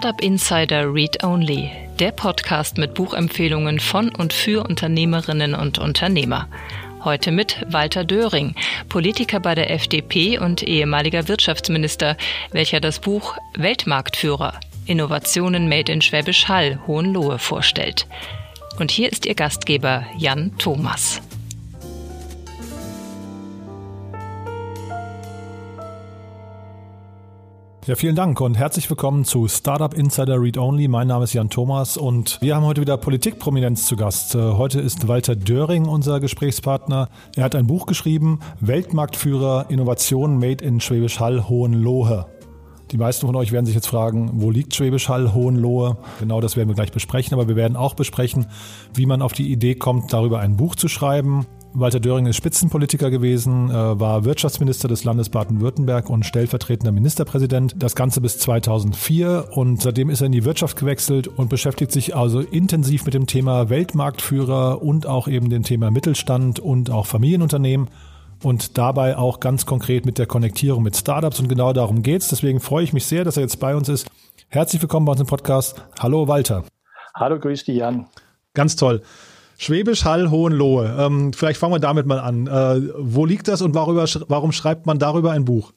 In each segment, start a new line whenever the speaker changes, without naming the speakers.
Startup Insider Read Only, der Podcast mit Buchempfehlungen von und für Unternehmerinnen und Unternehmer. Heute mit Walter Döring, Politiker bei der FDP und ehemaliger Wirtschaftsminister, welcher das Buch Weltmarktführer Innovationen made in Schwäbisch Hall Hohenlohe vorstellt. Und hier ist Ihr Gastgeber Jan Thomas.
Ja, vielen Dank und herzlich willkommen zu Startup Insider Read Only. Mein Name ist Jan Thomas und wir haben heute wieder Politikprominenz zu Gast. Äh, heute ist Walter Döring unser Gesprächspartner. Er hat ein Buch geschrieben, Weltmarktführer Innovationen Made in Schwäbisch Hall Hohenlohe. Die meisten von euch werden sich jetzt fragen, wo liegt Schwäbisch Hall, Hohenlohe? Genau das werden wir gleich besprechen, aber wir werden auch besprechen, wie man auf die Idee kommt, darüber ein Buch zu schreiben, Walter Döring ist Spitzenpolitiker gewesen, äh, war Wirtschaftsminister des Landes Baden-Württemberg und stellvertretender Ministerpräsident. Das Ganze bis 2004 und seitdem ist er in die Wirtschaft gewechselt und beschäftigt sich also intensiv mit dem Thema Weltmarktführer und auch eben dem Thema Mittelstand und auch Familienunternehmen und dabei auch ganz konkret mit der Konnektierung mit Startups und genau darum geht's. Deswegen freue ich mich sehr, dass er jetzt bei uns ist. Herzlich willkommen bei uns im Podcast. Hallo Walter.
Hallo, grüß dich Jan.
Ganz toll. Schwäbisch Hall Hohenlohe. Ähm, vielleicht fangen wir damit mal an. Äh, wo liegt das und worüber, warum schreibt man darüber ein Buch?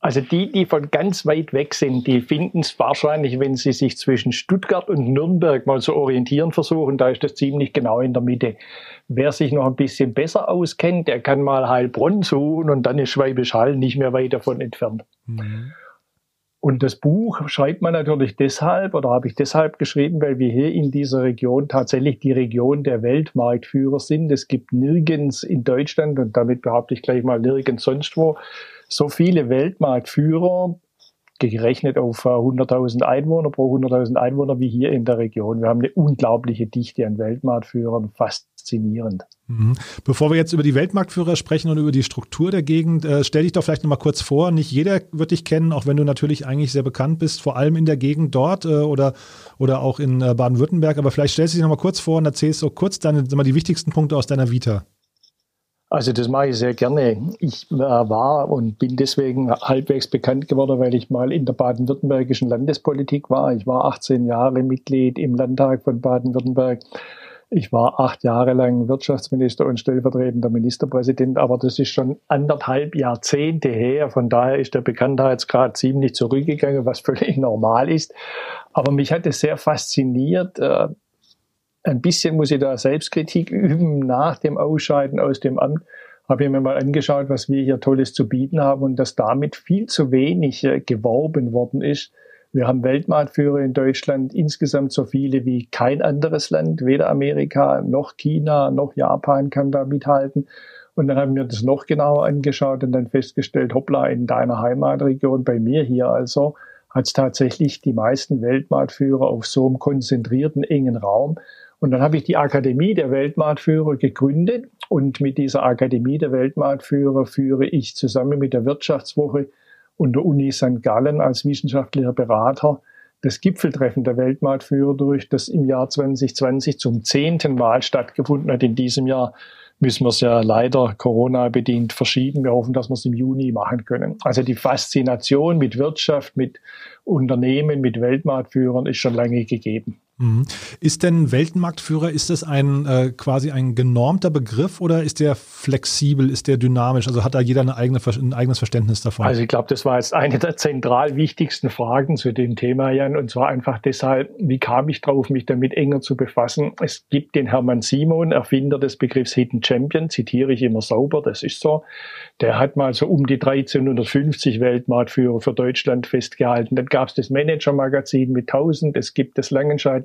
Also die, die von ganz weit weg sind, die finden es wahrscheinlich, wenn sie sich zwischen Stuttgart und Nürnberg mal zu orientieren versuchen, da ist das ziemlich genau in der Mitte. Wer sich noch ein bisschen besser auskennt, der kann mal Heilbronn suchen und dann ist Schwäbisch Hall nicht mehr weit davon entfernt. Mhm. Und das Buch schreibt man natürlich deshalb oder habe ich deshalb geschrieben, weil wir hier in dieser Region tatsächlich die Region der Weltmarktführer sind. Es gibt nirgends in Deutschland und damit behaupte ich gleich mal nirgends sonst wo so viele Weltmarktführer gerechnet auf 100.000 Einwohner pro 100.000 Einwohner wie hier in der Region. Wir haben eine unglaubliche Dichte an Weltmarktführern, faszinierend.
Mhm. Bevor wir jetzt über die Weltmarktführer sprechen und über die Struktur der Gegend, äh, stell dich doch vielleicht noch mal kurz vor. Nicht jeder wird dich kennen, auch wenn du natürlich eigentlich sehr bekannt bist, vor allem in der Gegend dort äh, oder, oder auch in äh, Baden-Württemberg. Aber vielleicht stellst du dich noch mal kurz vor und erzählst so kurz deine, mal die wichtigsten Punkte aus deiner Vita.
Also das mache ich sehr gerne. Ich äh, war und bin deswegen halbwegs bekannt geworden, weil ich mal in der baden-württembergischen Landespolitik war. Ich war 18 Jahre Mitglied im Landtag von Baden-Württemberg. Ich war acht Jahre lang Wirtschaftsminister und stellvertretender Ministerpräsident, aber das ist schon anderthalb Jahrzehnte her. Von daher ist der Bekanntheitsgrad ziemlich zurückgegangen, was völlig normal ist. Aber mich hat es sehr fasziniert, äh, ein bisschen muss ich da Selbstkritik üben nach dem Ausscheiden aus dem Amt. Habe ich mir mal angeschaut, was wir hier Tolles zu bieten haben und dass damit viel zu wenig äh, geworben worden ist. Wir haben Weltmarktführer in Deutschland insgesamt so viele wie kein anderes Land. Weder Amerika noch China noch Japan kann da mithalten. Und dann haben wir das noch genauer angeschaut und dann festgestellt, hoppla, in deiner Heimatregion, bei mir hier also, hat es tatsächlich die meisten Weltmarktführer auf so einem konzentrierten, engen Raum. Und dann habe ich die Akademie der Weltmarktführer gegründet und mit dieser Akademie der Weltmarktführer führe ich zusammen mit der Wirtschaftswoche und der Uni St. Gallen als wissenschaftlicher Berater das Gipfeltreffen der Weltmarktführer durch, das im Jahr 2020 zum zehnten Mal stattgefunden hat. In diesem Jahr müssen wir es ja leider Corona-bedingt verschieben. Wir hoffen, dass wir es im Juni machen können. Also die Faszination mit Wirtschaft, mit Unternehmen, mit Weltmarktführern ist schon lange gegeben.
Mhm. Ist denn Weltmarktführer, ist das ein äh, quasi ein genormter Begriff oder ist der flexibel, ist der dynamisch? Also hat da jeder eine eigene, ein eigenes Verständnis davon?
Also ich glaube, das war jetzt eine der zentral wichtigsten Fragen zu dem Thema, Jan. Und zwar einfach deshalb, wie kam ich drauf, mich damit enger zu befassen? Es gibt den Hermann Simon, Erfinder des Begriffs Hidden Champion, zitiere ich immer sauber, das ist so. Der hat mal so um die 1350 Weltmarktführer für Deutschland festgehalten. Dann gab es das Manager-Magazin mit 1000, es gibt das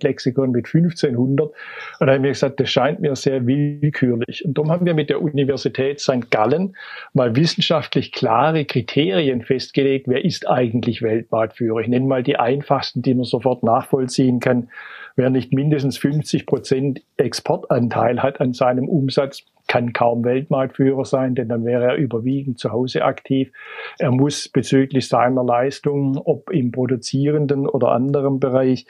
Langenscheid-Lexikon mit 1500. Und da haben wir gesagt, das scheint mir sehr willkürlich. Und darum haben wir mit der Universität St. Gallen mal wissenschaftlich klare Kriterien festgelegt, wer ist eigentlich Weltmarktführer. Ich nenne mal die einfachsten, die man sofort nachvollziehen kann. Wer nicht mindestens 50 Prozent Exportanteil hat an seinem Umsatz, kann kaum Weltmarktführer sein, denn dann wäre er überwiegend zu Hause aktiv. Er muss bezüglich seiner Leistung, ob im produzierenden oder anderen Bereich,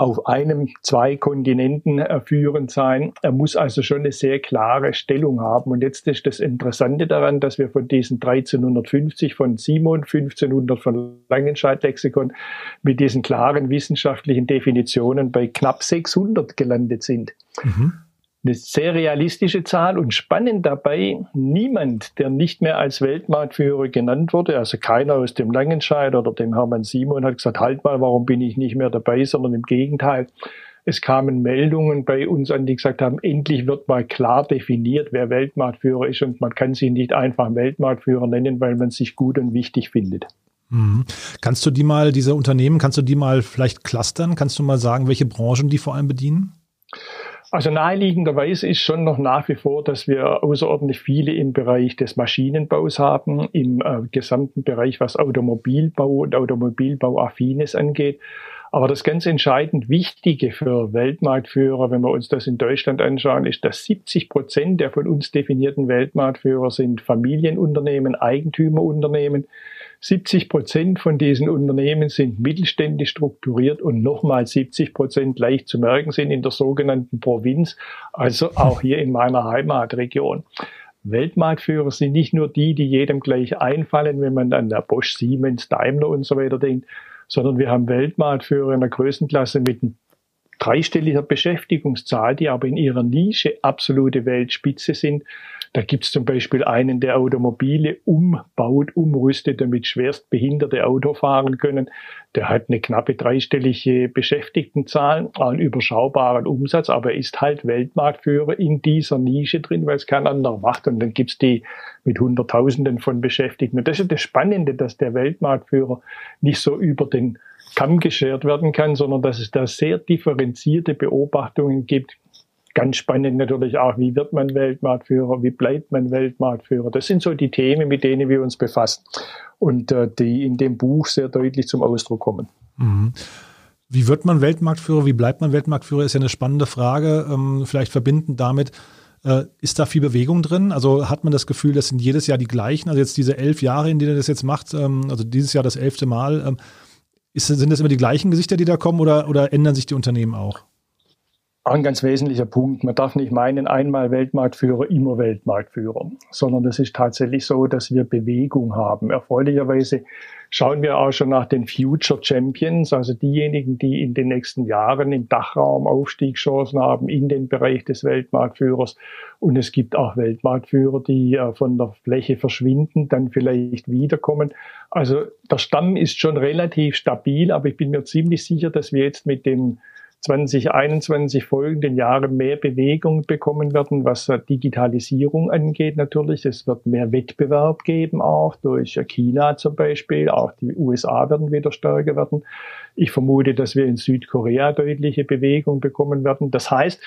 auf einem, zwei Kontinenten äh, führend sein. Er muss also schon eine sehr klare Stellung haben. Und jetzt ist das Interessante daran, dass wir von diesen 1350 von Simon, 1500 von Langenscheidt-Lexikon mit diesen klaren wissenschaftlichen Definitionen bei knapp 600 gelandet sind. Mhm eine sehr realistische Zahl und spannend dabei, niemand, der nicht mehr als Weltmarktführer genannt wurde, also keiner aus dem Langenscheid oder dem Hermann Simon hat gesagt, halt mal, warum bin ich nicht mehr dabei, sondern im Gegenteil. Es kamen Meldungen bei uns an, die gesagt haben, endlich wird mal klar definiert, wer Weltmarktführer ist und man kann sie nicht einfach Weltmarktführer nennen, weil man sich gut und wichtig findet.
Mhm. Kannst du die mal, diese Unternehmen, kannst du die mal vielleicht clustern? Kannst du mal sagen, welche Branchen die vor allem bedienen?
Also naheliegenderweise ist schon noch nach wie vor, dass wir außerordentlich viele im Bereich des Maschinenbaus haben, im äh, gesamten Bereich, was Automobilbau und Automobilbauaffines angeht. Aber das ganz entscheidend Wichtige für Weltmarktführer, wenn wir uns das in Deutschland anschauen, ist, dass 70 Prozent der von uns definierten Weltmarktführer sind Familienunternehmen, Eigentümerunternehmen. 70 Prozent von diesen Unternehmen sind mittelständisch strukturiert und nochmal 70 Prozent leicht zu merken sind in der sogenannten Provinz, also auch hier in meiner Heimatregion. Weltmarktführer sind nicht nur die, die jedem gleich einfallen, wenn man an der Bosch, Siemens, Daimler und so weiter denkt, sondern wir haben Weltmarktführer in der Größenklasse mit dreistelliger Beschäftigungszahl, die aber in ihrer Nische absolute Weltspitze sind. Da gibt es zum Beispiel einen, der Automobile umbaut, umrüstet, damit schwerst behinderte Auto fahren können. Der hat eine knappe dreistellige Beschäftigtenzahl, einen überschaubaren Umsatz, aber ist halt Weltmarktführer in dieser Nische drin, weil es kein anderer macht. Und dann gibt's die mit Hunderttausenden von Beschäftigten. Und das ist das Spannende, dass der Weltmarktführer nicht so über den Kamm geschert werden kann, sondern dass es da sehr differenzierte Beobachtungen gibt, Ganz spannend natürlich auch, wie wird man Weltmarktführer, wie bleibt man Weltmarktführer. Das sind so die Themen, mit denen wir uns befassen und äh, die in dem Buch sehr deutlich zum Ausdruck kommen.
Mhm. Wie wird man Weltmarktführer, wie bleibt man Weltmarktführer, ist ja eine spannende Frage. Ähm, vielleicht verbinden damit, äh, ist da viel Bewegung drin? Also hat man das Gefühl, das sind jedes Jahr die gleichen? Also jetzt diese elf Jahre, in denen er das jetzt macht, ähm, also dieses Jahr das elfte Mal, ähm, ist, sind das immer die gleichen Gesichter, die da kommen oder, oder ändern sich die Unternehmen auch?
Ein ganz wesentlicher Punkt. Man darf nicht meinen, einmal Weltmarktführer, immer Weltmarktführer, sondern es ist tatsächlich so, dass wir Bewegung haben. Erfreulicherweise schauen wir auch schon nach den Future Champions, also diejenigen, die in den nächsten Jahren im Dachraum Aufstiegschancen haben in den Bereich des Weltmarktführers. Und es gibt auch Weltmarktführer, die äh, von der Fläche verschwinden, dann vielleicht wiederkommen. Also der Stamm ist schon relativ stabil, aber ich bin mir ziemlich sicher, dass wir jetzt mit dem 2021 folgenden Jahren mehr Bewegung bekommen werden, was Digitalisierung angeht natürlich. Es wird mehr Wettbewerb geben, auch durch China zum Beispiel. Auch die USA werden wieder stärker werden. Ich vermute, dass wir in Südkorea deutliche Bewegung bekommen werden. Das heißt,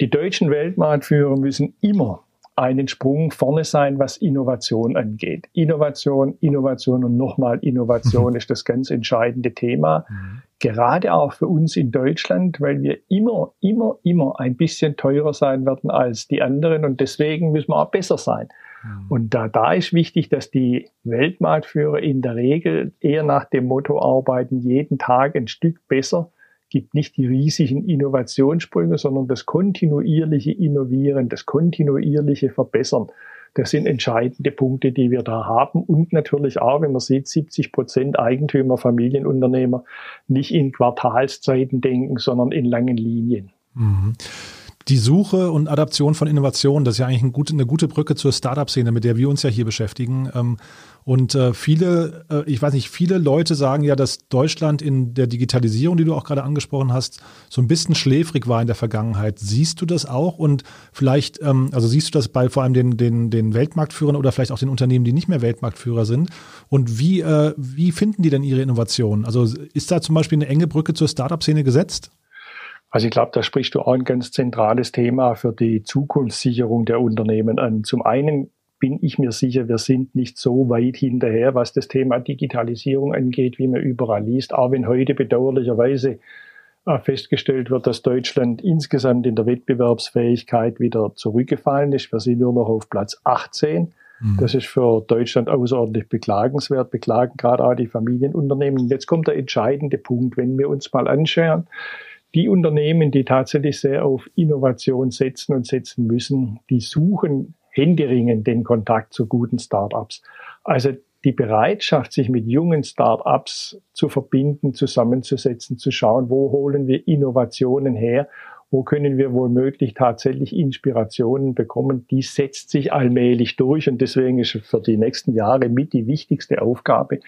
die deutschen Weltmarktführer müssen immer einen Sprung vorne sein, was Innovation angeht. Innovation, Innovation und nochmal Innovation mhm. ist das ganz entscheidende Thema. Mhm. Gerade auch für uns in Deutschland, weil wir immer, immer, immer ein bisschen teurer sein werden als die anderen und deswegen müssen wir auch besser sein. Mhm. Und da, da ist wichtig, dass die Weltmarktführer in der Regel eher nach dem Motto arbeiten, jeden Tag ein Stück besser gibt nicht die riesigen Innovationssprünge, sondern das kontinuierliche Innovieren, das kontinuierliche Verbessern. Das sind entscheidende Punkte, die wir da haben. Und natürlich auch, wenn man sieht, 70 Prozent Eigentümer, Familienunternehmer nicht in Quartalszeiten denken, sondern in langen Linien.
Mhm die Suche und Adaption von Innovationen, das ist ja eigentlich eine gute, eine gute Brücke zur Startup-Szene, mit der wir uns ja hier beschäftigen. Ähm, und äh, viele, äh, ich weiß nicht, viele Leute sagen ja, dass Deutschland in der Digitalisierung, die du auch gerade angesprochen hast, so ein bisschen schläfrig war in der Vergangenheit. Siehst du das auch? Und vielleicht, ähm, also siehst du das bei vor allem den, den, den Weltmarktführern oder vielleicht auch den Unternehmen, die nicht mehr Weltmarktführer sind? Und wie, äh, wie finden die denn ihre Innovationen? Also ist da zum Beispiel eine enge Brücke zur Startup-Szene gesetzt?
Also ich glaube, da sprichst du auch ein ganz zentrales Thema für die Zukunftssicherung der Unternehmen an. Zum einen bin ich mir sicher, wir sind nicht so weit hinterher, was das Thema Digitalisierung angeht, wie man überall liest. Auch wenn heute bedauerlicherweise äh, festgestellt wird, dass Deutschland insgesamt in der Wettbewerbsfähigkeit wieder zurückgefallen ist. Wir sind nur noch auf Platz 18. Mhm. Das ist für Deutschland außerordentlich beklagenswert, beklagen gerade auch die Familienunternehmen. Jetzt kommt der entscheidende Punkt, wenn wir uns mal anschauen, die Unternehmen, die tatsächlich sehr auf Innovation setzen und setzen müssen, die suchen händeringend den Kontakt zu guten Startups. Also die Bereitschaft, sich mit jungen Startups zu verbinden, zusammenzusetzen, zu schauen, wo holen wir Innovationen her, wo können wir womöglich tatsächlich Inspirationen bekommen, die setzt sich allmählich durch und deswegen ist für die nächsten Jahre mit die wichtigste Aufgabe,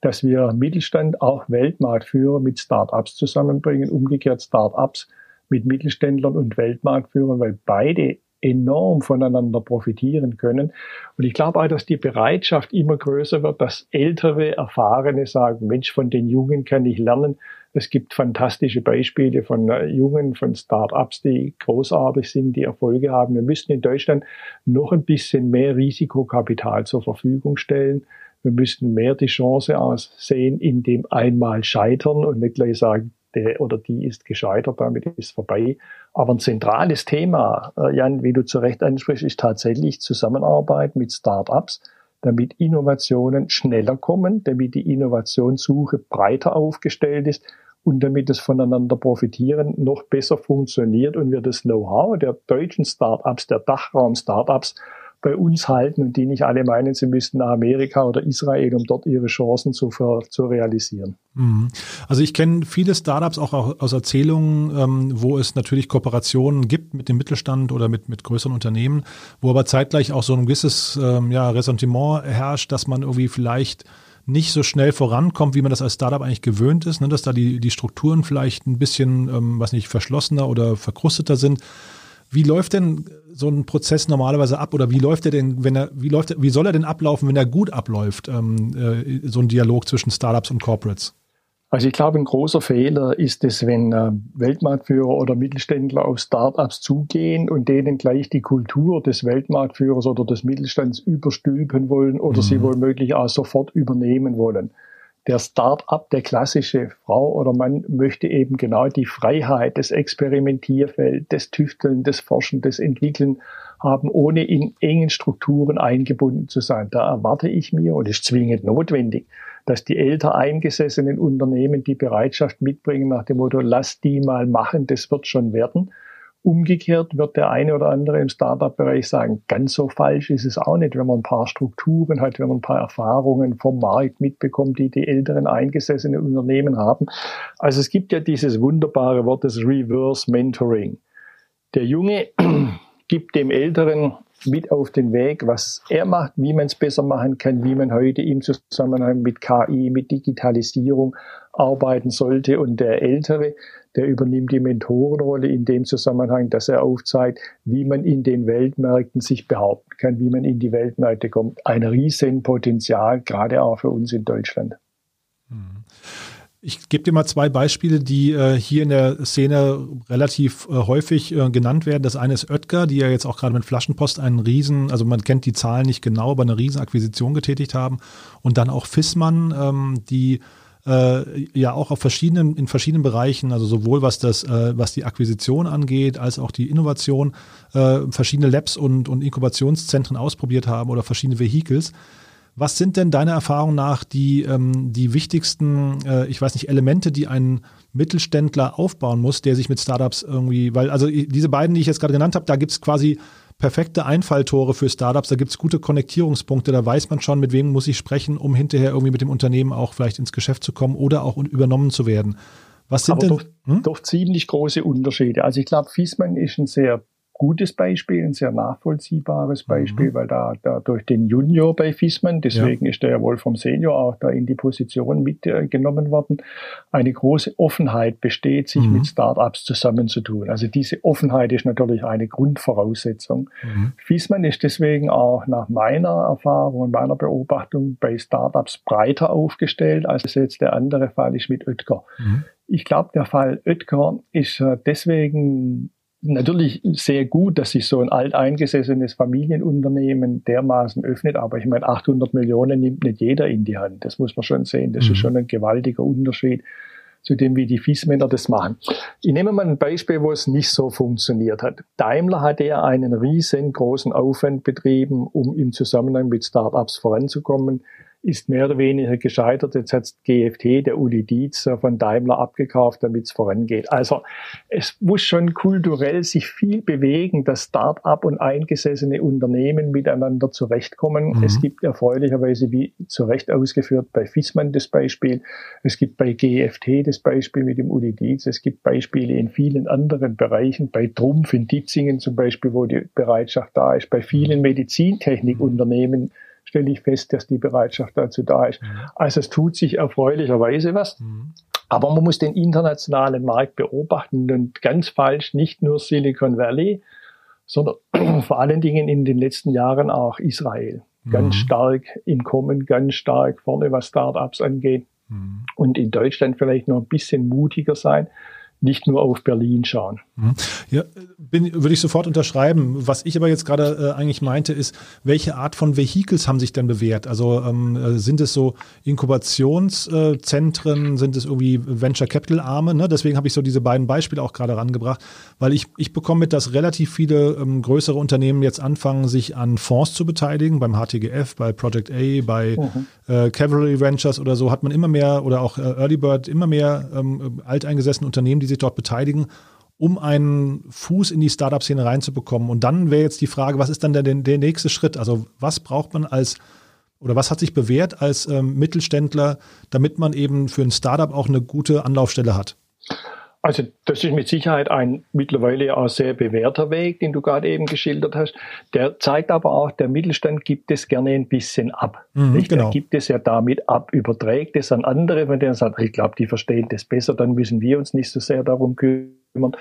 dass wir Mittelstand auch Weltmarktführer mit Startups zusammenbringen, umgekehrt Startups mit Mittelständlern und Weltmarktführern, weil beide enorm voneinander profitieren können. Und ich glaube auch, dass die Bereitschaft immer größer wird, dass ältere, erfahrene sagen, Mensch, von den Jungen kann ich lernen. Es gibt fantastische Beispiele von äh, Jungen, von Start-ups, die großartig sind, die Erfolge haben. Wir müssen in Deutschland noch ein bisschen mehr Risikokapital zur Verfügung stellen. Wir müssten mehr die Chance aussehen, in dem einmal scheitern und nicht gleich sagen, der oder die ist gescheitert, damit ist vorbei. Aber ein zentrales Thema, äh, Jan, wie du zu Recht ansprichst, ist tatsächlich Zusammenarbeit mit Start-ups, damit Innovationen schneller kommen, damit die Innovationssuche breiter aufgestellt ist und damit es voneinander profitieren noch besser funktioniert und wir das Know-how der deutschen Start-ups, der Dachraum-Startups bei uns halten und die nicht alle meinen, sie müssten nach Amerika oder Israel, um dort ihre Chancen zu, zu realisieren.
Mhm. Also ich kenne viele Startups auch aus Erzählungen, ähm, wo es natürlich Kooperationen gibt mit dem Mittelstand oder mit, mit größeren Unternehmen, wo aber zeitgleich auch so ein gewisses ähm, ja, Ressentiment herrscht, dass man irgendwie vielleicht nicht so schnell vorankommt, wie man das als Startup eigentlich gewöhnt ist, ne? dass da die, die Strukturen vielleicht ein bisschen, ähm, was nicht, verschlossener oder verkrusteter sind. Wie läuft denn so ein Prozess normalerweise ab oder wie läuft er denn, wenn er, wie läuft, wie soll er denn ablaufen, wenn er gut abläuft, ähm, äh, so ein Dialog zwischen Startups und Corporates?
Also ich glaube, ein großer Fehler ist es, wenn äh, Weltmarktführer oder Mittelständler auf Startups zugehen und denen gleich die Kultur des Weltmarktführers oder des Mittelstands überstülpen wollen oder mhm. sie womöglich auch sofort übernehmen wollen der Start-up, der klassische Frau oder Mann möchte eben genau die Freiheit, des Experimentierfeld, des Tüfteln, des Forschen, des Entwickeln haben, ohne in engen Strukturen eingebunden zu sein. Da erwarte ich mir, und ist zwingend notwendig, dass die älter eingesessenen Unternehmen die Bereitschaft mitbringen nach dem Motto, lass die mal machen, das wird schon werden Umgekehrt wird der eine oder andere im Startup-Bereich sagen, ganz so falsch ist es auch nicht, wenn man ein paar Strukturen hat, wenn man ein paar Erfahrungen vom Markt mitbekommt, die die älteren eingesessenen Unternehmen haben. Also es gibt ja dieses wunderbare Wort des Reverse Mentoring. Der Junge gibt dem Älteren mit auf den Weg, was er macht, wie man es besser machen kann, wie man heute im Zusammenhang mit KI, mit Digitalisierung arbeiten sollte. Und der Ältere, der übernimmt die Mentorenrolle in dem Zusammenhang, dass er aufzeigt, wie man in den Weltmärkten sich behaupten kann, wie man in die Weltmärkte kommt. Ein Riesenpotenzial, gerade auch für uns in Deutschland.
Mhm. Ich gebe dir mal zwei Beispiele, die äh, hier in der Szene relativ äh, häufig äh, genannt werden. Das eine ist Oetker, die ja jetzt auch gerade mit Flaschenpost einen Riesen, also man kennt die Zahlen nicht genau, aber eine Riesenakquisition getätigt haben. Und dann auch Fissmann, ähm, die äh, ja auch auf verschiedenen, in verschiedenen Bereichen, also sowohl was das, äh, was die Akquisition angeht, als auch die Innovation, äh, verschiedene Labs und, und Inkubationszentren ausprobiert haben oder verschiedene Vehicles. Was sind denn deiner Erfahrung nach die, ähm, die wichtigsten, äh, ich weiß nicht, Elemente, die ein Mittelständler aufbauen muss, der sich mit Startups irgendwie, weil also diese beiden, die ich jetzt gerade genannt habe, da gibt es quasi perfekte Einfalltore für Startups, da gibt es gute Konnektierungspunkte, da weiß man schon, mit wem muss ich sprechen, um hinterher irgendwie mit dem Unternehmen auch vielleicht ins Geschäft zu kommen oder auch übernommen zu werden. Was sind
Aber
denn?
Doch, hm? doch ziemlich große Unterschiede. Also ich glaube, Fiesmann ist ein sehr gutes Beispiel, ein sehr nachvollziehbares Beispiel, mhm. weil da, da durch den Junior bei Fisman, deswegen ja. ist er ja wohl vom Senior auch da in die Position mitgenommen worden, eine große Offenheit besteht, sich mhm. mit Startups zusammenzutun. Also diese Offenheit ist natürlich eine Grundvoraussetzung. Mhm. Fisman ist deswegen auch nach meiner Erfahrung und meiner Beobachtung bei Startups breiter aufgestellt, als es jetzt der andere Fall ist mit Oetker. Mhm. Ich glaube, der Fall Oetker ist äh, deswegen natürlich sehr gut, dass sich so ein alteingesessenes Familienunternehmen dermaßen öffnet, aber ich meine, 800 Millionen nimmt nicht jeder in die Hand. Das muss man schon sehen. Das mhm. ist schon ein gewaltiger Unterschied zu dem, wie die Fiesmänner das machen. Ich nehme mal ein Beispiel, wo es nicht so funktioniert hat. Daimler hatte ja einen riesengroßen Aufwand betrieben, um im Zusammenhang mit Startups voranzukommen. Ist mehr oder weniger gescheitert. Jetzt hat GFT, der Uli Dietz von Daimler abgekauft, damit es vorangeht. Also es muss schon kulturell sich viel bewegen, dass Start-up und eingesessene Unternehmen miteinander zurechtkommen. Mhm. Es gibt erfreulicherweise, wie zu Recht ausgeführt, bei Fissmann das Beispiel. Es gibt bei GFT das Beispiel mit dem Uli Dietz. Es gibt Beispiele in vielen anderen Bereichen, bei Trumpf in Ditzingen zum Beispiel, wo die Bereitschaft da ist, bei vielen Medizintechnikunternehmen stelle ich fest, dass die Bereitschaft dazu da ist. Mhm. Also es tut sich erfreulicherweise was. Mhm. Aber man muss den internationalen Markt beobachten und ganz falsch nicht nur Silicon Valley, sondern vor allen Dingen in den letzten Jahren auch Israel. Ganz mhm. stark im Kommen, ganz stark vorne, was Startups angeht. Mhm. Und in Deutschland vielleicht noch ein bisschen mutiger sein nicht nur auf Berlin schauen.
Mhm. Ja, bin, würde ich sofort unterschreiben. Was ich aber jetzt gerade äh, eigentlich meinte, ist, welche Art von Vehicles haben sich denn bewährt? Also ähm, äh, sind es so Inkubationszentren, sind es irgendwie Venture Capital Arme? Ne? Deswegen habe ich so diese beiden Beispiele auch gerade rangebracht, weil ich, ich bekomme mit, dass relativ viele ähm, größere Unternehmen jetzt anfangen, sich an Fonds zu beteiligen, beim HTGF, bei Project A, bei mhm. äh, Cavalry Ventures oder so, hat man immer mehr oder auch äh, Early Bird immer mehr ähm, alteingesessene Unternehmen, die sich dort beteiligen, um einen Fuß in die Startup-Szene reinzubekommen. Und dann wäre jetzt die Frage, was ist dann der, der nächste Schritt? Also was braucht man als oder was hat sich bewährt als ähm, Mittelständler, damit man eben für ein Startup auch eine gute Anlaufstelle hat?
Also das ist mit Sicherheit ein mittlerweile auch sehr bewährter Weg, den du gerade eben geschildert hast. Der zeigt aber auch, der Mittelstand gibt es gerne ein bisschen ab. Mhm, nicht? Genau. Er gibt es ja damit ab, überträgt es an andere, von denen er sagt, ich glaube, die verstehen das besser, dann müssen wir uns nicht so sehr darum kümmern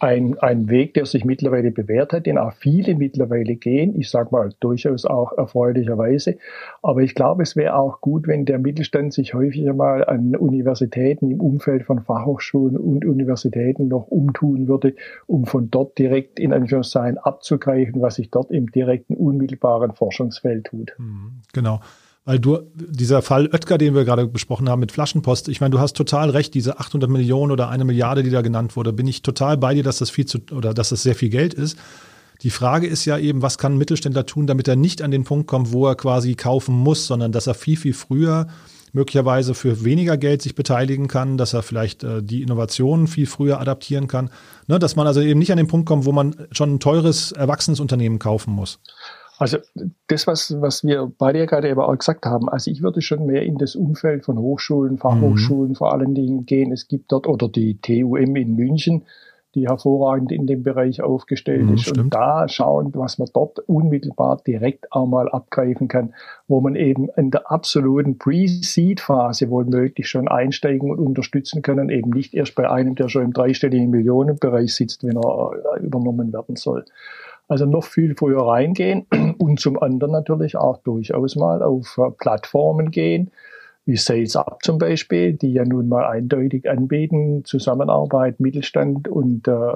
ein, ein Weg, der sich mittlerweile bewährt hat, den auch viele mittlerweile gehen. Ich sage mal durchaus auch erfreulicherweise. Aber ich glaube, es wäre auch gut, wenn der Mittelstand sich häufiger mal an Universitäten im Umfeld von Fachhochschulen und Universitäten noch umtun würde, um von dort direkt in Anführungszeichen abzugreifen, was sich dort im direkten, unmittelbaren Forschungsfeld tut.
Mhm, genau. Weil du, dieser Fall Oetker, den wir gerade besprochen haben mit Flaschenpost, ich meine, du hast total recht, diese 800 Millionen oder eine Milliarde, die da genannt wurde, bin ich total bei dir, dass das viel zu, oder dass das sehr viel Geld ist. Die Frage ist ja eben, was kann ein Mittelständler tun, damit er nicht an den Punkt kommt, wo er quasi kaufen muss, sondern dass er viel, viel früher möglicherweise für weniger Geld sich beteiligen kann, dass er vielleicht äh, die Innovationen viel früher adaptieren kann. Ne, dass man also eben nicht an den Punkt kommt, wo man schon ein teures, erwachsenes Unternehmen kaufen muss.
Also das, was, was wir beide ja gerade eben auch gesagt haben, also ich würde schon mehr in das Umfeld von Hochschulen, Fachhochschulen mhm. vor allen Dingen gehen. Es gibt dort oder die TUM in München, die hervorragend in dem Bereich aufgestellt mhm, ist. Stimmt. Und da schauen, was man dort unmittelbar direkt auch mal abgreifen kann, wo man eben in der absoluten Pre-Seed-Phase wohl möglich schon einsteigen und unterstützen können, eben nicht erst bei einem, der schon im dreistelligen Millionenbereich sitzt, wenn er äh, übernommen werden soll. Also noch viel früher reingehen und zum anderen natürlich auch durchaus mal auf äh, Plattformen gehen, wie Sales Up zum Beispiel, die ja nun mal eindeutig anbieten, Zusammenarbeit, Mittelstand und äh,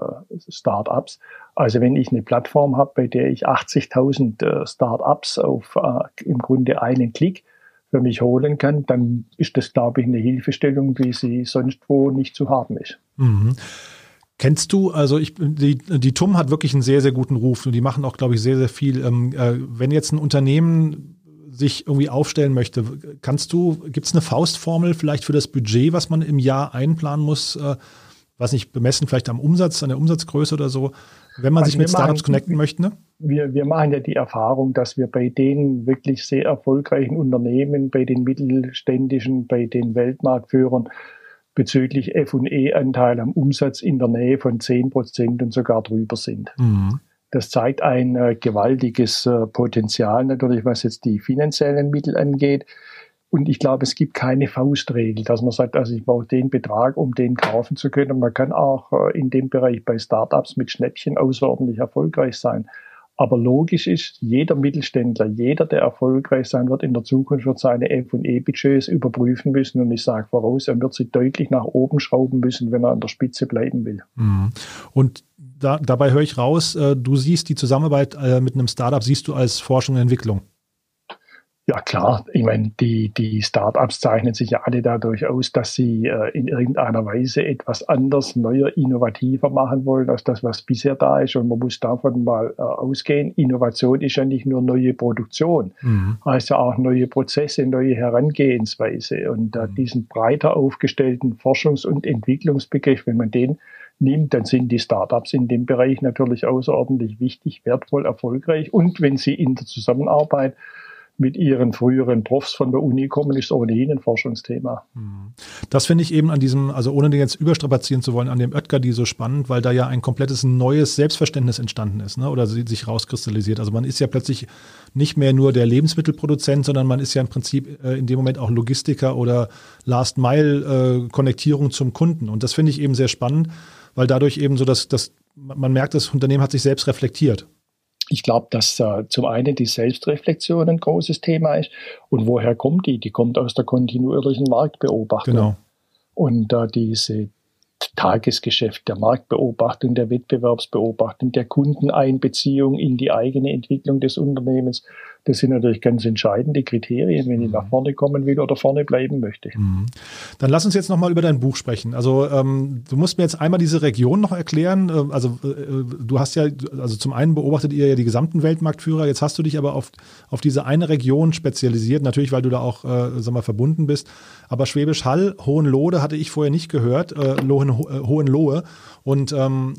Startups. Also wenn ich eine Plattform habe, bei der ich 80.000 äh, Startups auf äh, im Grunde einen Klick für mich holen kann, dann ist das, glaube ich, eine Hilfestellung, wie sie sonst wo nicht zu haben ist.
Mhm. Kennst du, also ich, die, die TUM hat wirklich einen sehr, sehr guten Ruf und die machen auch, glaube ich, sehr, sehr viel. Ähm, äh, wenn jetzt ein Unternehmen sich irgendwie aufstellen möchte, kannst du, gibt es eine Faustformel vielleicht für das Budget, was man im Jahr einplanen muss? Äh, was nicht bemessen, vielleicht am Umsatz, an der Umsatzgröße oder so, wenn man also sich mit Startups machen, connecten möchte? Ne?
Wir, wir machen ja die Erfahrung, dass wir bei den wirklich sehr erfolgreichen Unternehmen, bei den mittelständischen, bei den Weltmarktführern bezüglich F&E-Anteil am Umsatz in der Nähe von 10 Prozent und sogar drüber sind. Mhm. Das zeigt ein äh, gewaltiges äh, Potenzial natürlich, was jetzt die finanziellen Mittel angeht. Und ich glaube, es gibt keine Faustregel, dass man sagt, also ich brauche den Betrag, um den kaufen zu können. Man kann auch äh, in dem Bereich bei Startups mit Schnäppchen außerordentlich erfolgreich sein. Aber logisch ist, jeder Mittelständler, jeder, der erfolgreich sein wird in der Zukunft, wird seine F&E-Budgets überprüfen müssen. Und ich sage voraus, er wird sie deutlich nach oben schrauben müssen, wenn er an der Spitze bleiben will.
Mhm. Und da, dabei höre ich raus, äh, du siehst die Zusammenarbeit äh, mit einem Startup, siehst du als Forschung und Entwicklung.
Ja klar, ich meine, die, die Startups zeichnen sich ja alle dadurch aus, dass sie äh, in irgendeiner Weise etwas anders, neuer, innovativer machen wollen als das, was bisher da ist. Und man muss davon mal äh, ausgehen, Innovation ist ja nicht nur neue Produktion, mhm. heißt ja auch neue Prozesse, neue Herangehensweise. Und äh, diesen breiter aufgestellten Forschungs- und Entwicklungsbegriff, wenn man den nimmt, dann sind die Startups in dem Bereich natürlich außerordentlich wichtig, wertvoll, erfolgreich. Und wenn sie in der Zusammenarbeit mit ihren früheren Profs von der Uni kommen, ist ohnehin ein Forschungsthema.
Mhm. Das finde ich eben an diesem, also ohne den jetzt überstrapazieren zu wollen, an dem Oetker-Die so spannend, weil da ja ein komplettes neues Selbstverständnis entstanden ist, ne? oder sich rauskristallisiert. Also man ist ja plötzlich nicht mehr nur der Lebensmittelproduzent, sondern man ist ja im Prinzip äh, in dem Moment auch Logistiker oder Last-Mile-Konnektivierung äh, zum Kunden. Und das finde ich eben sehr spannend, weil dadurch eben so, dass, dass man merkt, das Unternehmen hat sich selbst reflektiert
ich glaube, dass äh, zum einen die Selbstreflexion ein großes Thema ist. Und woher kommt die? Die kommt aus der kontinuierlichen Marktbeobachtung. Genau. Und äh, diese Tagesgeschäft der Marktbeobachtung, der Wettbewerbsbeobachtung, der Kundeneinbeziehung in die eigene Entwicklung des Unternehmens, das sind natürlich ganz entscheidende Kriterien, wenn ich mhm. nach vorne kommen will oder vorne bleiben möchte. Mhm.
Dann lass uns jetzt nochmal über dein Buch sprechen. Also ähm, du musst mir jetzt einmal diese Region noch erklären. Äh, also äh, du hast ja, also zum einen beobachtet ihr ja die gesamten Weltmarktführer, jetzt hast du dich aber auf, auf diese eine Region spezialisiert, natürlich, weil du da auch, äh, sag mal, verbunden bist. Aber Schwäbisch Hall, Hohenlohde hatte ich vorher nicht gehört, äh, Lohen, äh, Hohenlohe. Und ähm,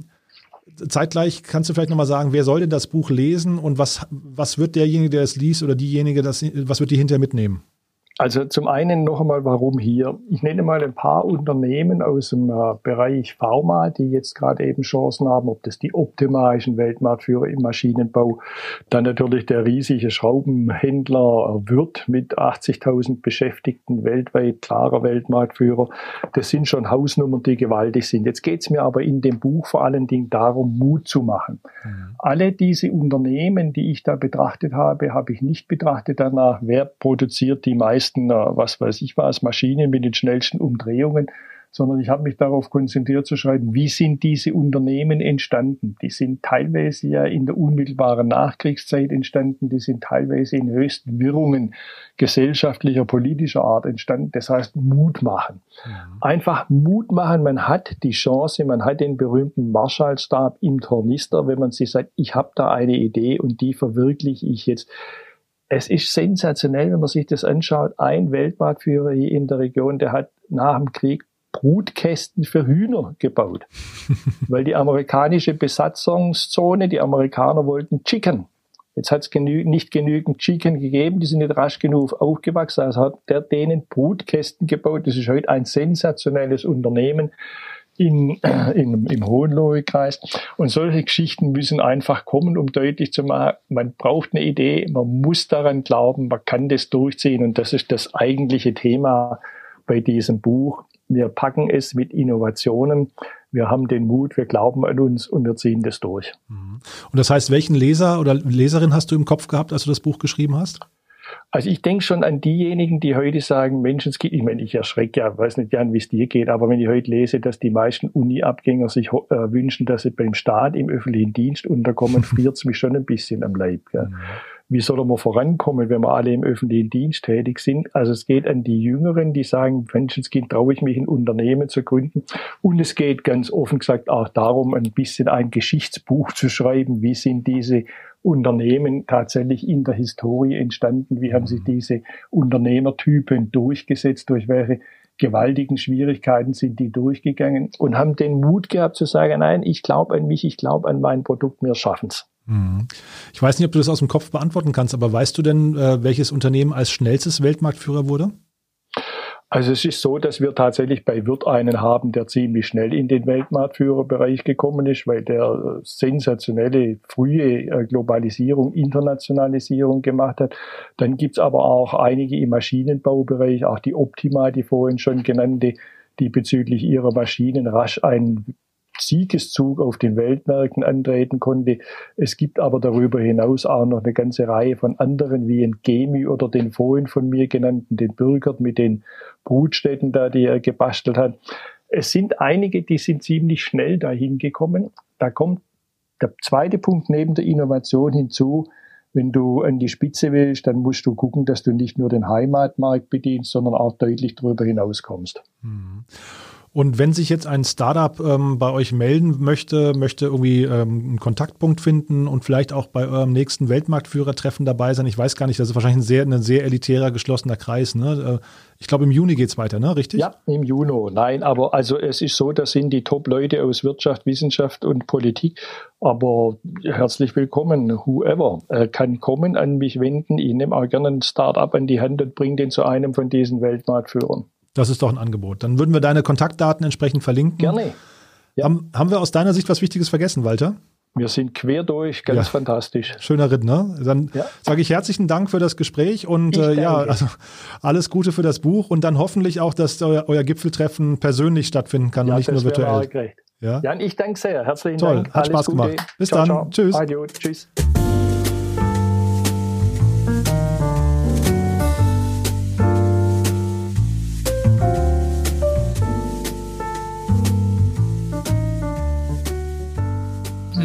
zeitgleich kannst du vielleicht nochmal sagen, wer soll denn das Buch lesen und was, was wird derjenige, der es liest oder diejenige, das, was wird die hinterher mitnehmen?
Also zum einen noch einmal, warum hier? Ich nenne mal ein paar Unternehmen aus dem äh, Bereich Pharma, die jetzt gerade eben Chancen haben, ob das die Optima ist, ein Weltmarktführer im Maschinenbau, dann natürlich der riesige Schraubenhändler äh, Wirt mit 80.000 Beschäftigten weltweit, klarer Weltmarktführer. Das sind schon Hausnummern, die gewaltig sind. Jetzt geht es mir aber in dem Buch vor allen Dingen darum, Mut zu machen. Mhm. Alle diese Unternehmen, die ich da betrachtet habe, habe ich nicht betrachtet danach, wer produziert die meisten äh, was weiß ich was, Maschinen mit den schnellsten Umdrehungen, sondern ich habe mich darauf konzentriert zu schreiben, wie sind diese Unternehmen entstanden? Die sind teilweise ja in der unmittelbaren Nachkriegszeit entstanden, die sind teilweise in höchsten Wirrungen gesellschaftlicher, politischer Art entstanden. Das heißt, Mut machen. Mhm. Einfach Mut machen. Man hat die Chance, man hat den berühmten Marshallstab im Tornister, wenn man sich sagt, ich habe da eine Idee und die verwirkliche ich jetzt es ist sensationell, wenn man sich das anschaut. Ein Weltmarktführer hier in der Region, der hat nach dem Krieg Brutkästen für Hühner gebaut. Weil die amerikanische Besatzungszone, die Amerikaner wollten Chicken. Jetzt hat es genü nicht genügend Chicken gegeben, die sind nicht rasch genug aufgewachsen. Also hat der denen Brutkästen gebaut. Das ist heute ein sensationelles Unternehmen in, äh, in, im Hohenlohe-Kreis. Und solche Geschichten müssen einfach kommen, um deutlich zu machen, man braucht eine Idee, man muss daran glauben, man kann das durchziehen. Und das ist das eigentliche Thema bei diesem Buch. Wir packen es mit Innovationen. Wir haben den Mut, wir glauben an uns und wir ziehen das durch.
Mhm. Und das heißt, welchen Leser oder Leserin hast du im Kopf gehabt, als du das Buch geschrieben hast?
Also ich denke schon an diejenigen, die heute sagen, es gibt, ich meine, ich erschrecke ja, weiß nicht gern, wie es dir geht, aber wenn ich heute lese, dass die meisten Uni-Abgänger sich äh, wünschen, dass sie beim Staat im öffentlichen Dienst unterkommen, friert es mich schon ein bisschen am Leib. Gell? Wie soll man vorankommen, wenn wir alle im öffentlichen Dienst tätig sind? Also es geht an die Jüngeren, die sagen, Menschenskind, traue ich mich ein Unternehmen zu gründen. Und es geht ganz offen gesagt auch darum, ein bisschen ein Geschichtsbuch zu schreiben. Wie sind diese Unternehmen tatsächlich in der Historie entstanden? Wie haben sich mhm. diese Unternehmertypen durchgesetzt? Durch welche gewaltigen Schwierigkeiten sind die durchgegangen? Und haben den Mut gehabt zu sagen, nein, ich glaube an mich, ich glaube an mein Produkt, wir schaffen's.
Mhm. Ich weiß nicht, ob du das aus dem Kopf beantworten kannst, aber weißt du denn, äh, welches Unternehmen als schnellstes Weltmarktführer wurde?
Also es ist so, dass wir tatsächlich bei Wirt einen haben, der ziemlich schnell in den Weltmarktführerbereich gekommen ist, weil der sensationelle frühe äh, Globalisierung, Internationalisierung gemacht hat. Dann gibt's aber auch einige im Maschinenbaubereich, auch die Optima, die vorhin schon genannte, die bezüglich ihrer Maschinen rasch einen Siegeszug auf den Weltmärkten antreten konnte. Es gibt aber darüber hinaus auch noch eine ganze Reihe von anderen, wie ein Gemi oder den vorhin von mir genannten, den Bürgert mit den Brutstätten da, die er gebastelt hat. Es sind einige, die sind ziemlich schnell dahin gekommen. Da kommt der zweite Punkt neben der Innovation hinzu. wenn du an die Spitze willst, dann musst du gucken, dass du nicht nur den Heimatmarkt bedienst, sondern auch deutlich darüber hinaus kommst.
Mhm. Und wenn sich jetzt ein Startup ähm, bei euch melden möchte, möchte irgendwie ähm, einen Kontaktpunkt finden und vielleicht auch bei eurem nächsten Weltmarktführertreffen dabei sein, ich weiß gar nicht, das ist wahrscheinlich ein sehr, ein sehr elitärer, geschlossener Kreis. Ne? Äh, ich glaube, im Juni geht es weiter, ne? Richtig?
Ja, im Juni. Nein, aber also es ist so, das sind die Top-Leute aus Wirtschaft, Wissenschaft und Politik. Aber herzlich willkommen, whoever äh, kann kommen, an mich wenden. Ich nehme auch gerne ein Startup an die Hand und bringe den zu einem von diesen Weltmarktführern.
Das ist doch ein Angebot. Dann würden wir deine Kontaktdaten entsprechend verlinken.
Gerne.
Ja. Haben, haben wir aus deiner Sicht was Wichtiges vergessen, Walter?
Wir sind quer durch, ganz ja. fantastisch.
Schöner Ritt, ne? Dann ja. sage ich herzlichen Dank für das Gespräch und äh, ja, also alles Gute für das Buch und dann hoffentlich auch, dass euer, euer Gipfeltreffen persönlich stattfinden kann ja, und nicht nur virtuell.
Ja? ja, und ich danke sehr. Herzlichen
Toll,
Dank.
Hat alles Spaß Gute. gemacht. Bis ciao, dann. Ciao. Tschüss.
Adieu. Tschüss.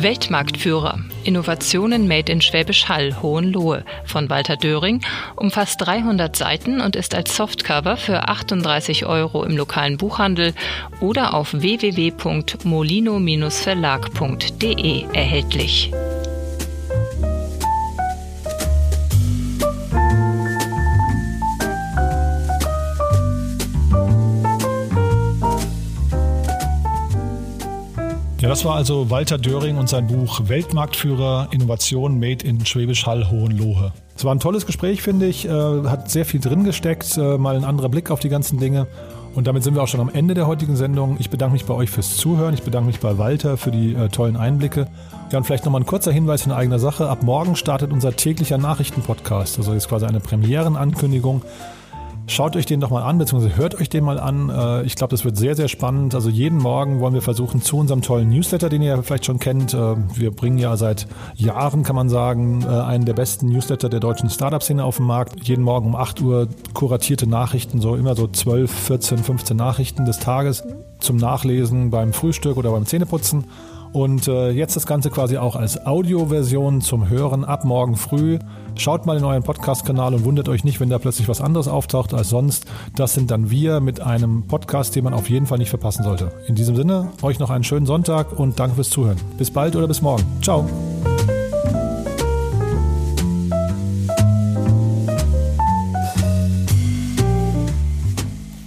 Weltmarktführer. Innovationen made in Schwäbisch Hall, Hohenlohe von Walter Döring umfasst 300 Seiten und ist als Softcover für 38 Euro im lokalen Buchhandel oder auf www.molino-verlag.de erhältlich.
Das war also Walter Döring und sein Buch Weltmarktführer Innovation Made in Schwäbisch Hall Hohenlohe. Es war ein tolles Gespräch, finde ich, äh, hat sehr viel drin gesteckt, äh, mal ein anderer Blick auf die ganzen Dinge. Und damit sind wir auch schon am Ende der heutigen Sendung. Ich bedanke mich bei euch fürs Zuhören. Ich bedanke mich bei Walter für die äh, tollen Einblicke. Ja, und vielleicht nochmal ein kurzer Hinweis in eigener Sache. Ab morgen startet unser täglicher Nachrichtenpodcast. Also jetzt quasi eine Premierenankündigung. Schaut euch den doch mal an, beziehungsweise hört euch den mal an. Äh, ich glaube, das wird sehr, sehr spannend. Also jeden Morgen wollen wir versuchen, zu unserem tollen Newsletter, den ihr vielleicht schon kennt. Äh, wir bringen ja seit Jahren, kann man sagen, äh, einen der besten Newsletter der deutschen Startup-Szene auf den Markt. Jeden Morgen um 8 Uhr kuratierte Nachrichten, so immer so 12, 14, 15 Nachrichten des Tages zum Nachlesen beim Frühstück oder beim Zähneputzen. Und äh, jetzt das Ganze quasi auch als Audioversion zum Hören ab morgen früh. Schaut mal in euren Podcast-Kanal und wundert euch nicht, wenn da plötzlich was anderes auftaucht als sonst. Das sind dann wir mit einem Podcast, den man auf jeden Fall nicht verpassen sollte. In diesem Sinne, euch noch einen schönen Sonntag und danke fürs Zuhören. Bis bald oder bis morgen. Ciao.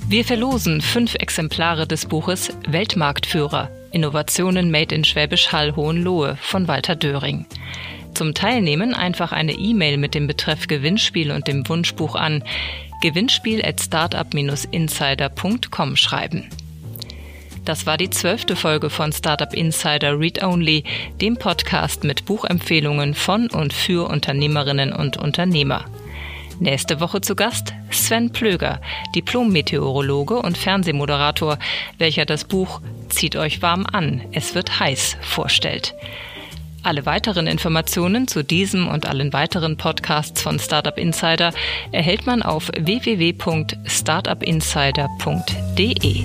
Wir verlosen fünf Exemplare des Buches Weltmarktführer Innovationen Made in Schwäbisch Hall Hohenlohe von Walter Döring. Zum Teilnehmen einfach eine E-Mail mit dem Betreff Gewinnspiel und dem Wunschbuch an gewinnspiel at startup-insider.com schreiben. Das war die zwölfte Folge von Startup Insider Read Only, dem Podcast mit Buchempfehlungen von und für Unternehmerinnen und Unternehmer. Nächste Woche zu Gast Sven Plöger, Diplom-Meteorologe und Fernsehmoderator, welcher das Buch Zieht euch warm an, es wird heiß vorstellt. Alle weiteren Informationen zu diesem und allen weiteren Podcasts von Startup Insider erhält man auf www.startupinsider.de.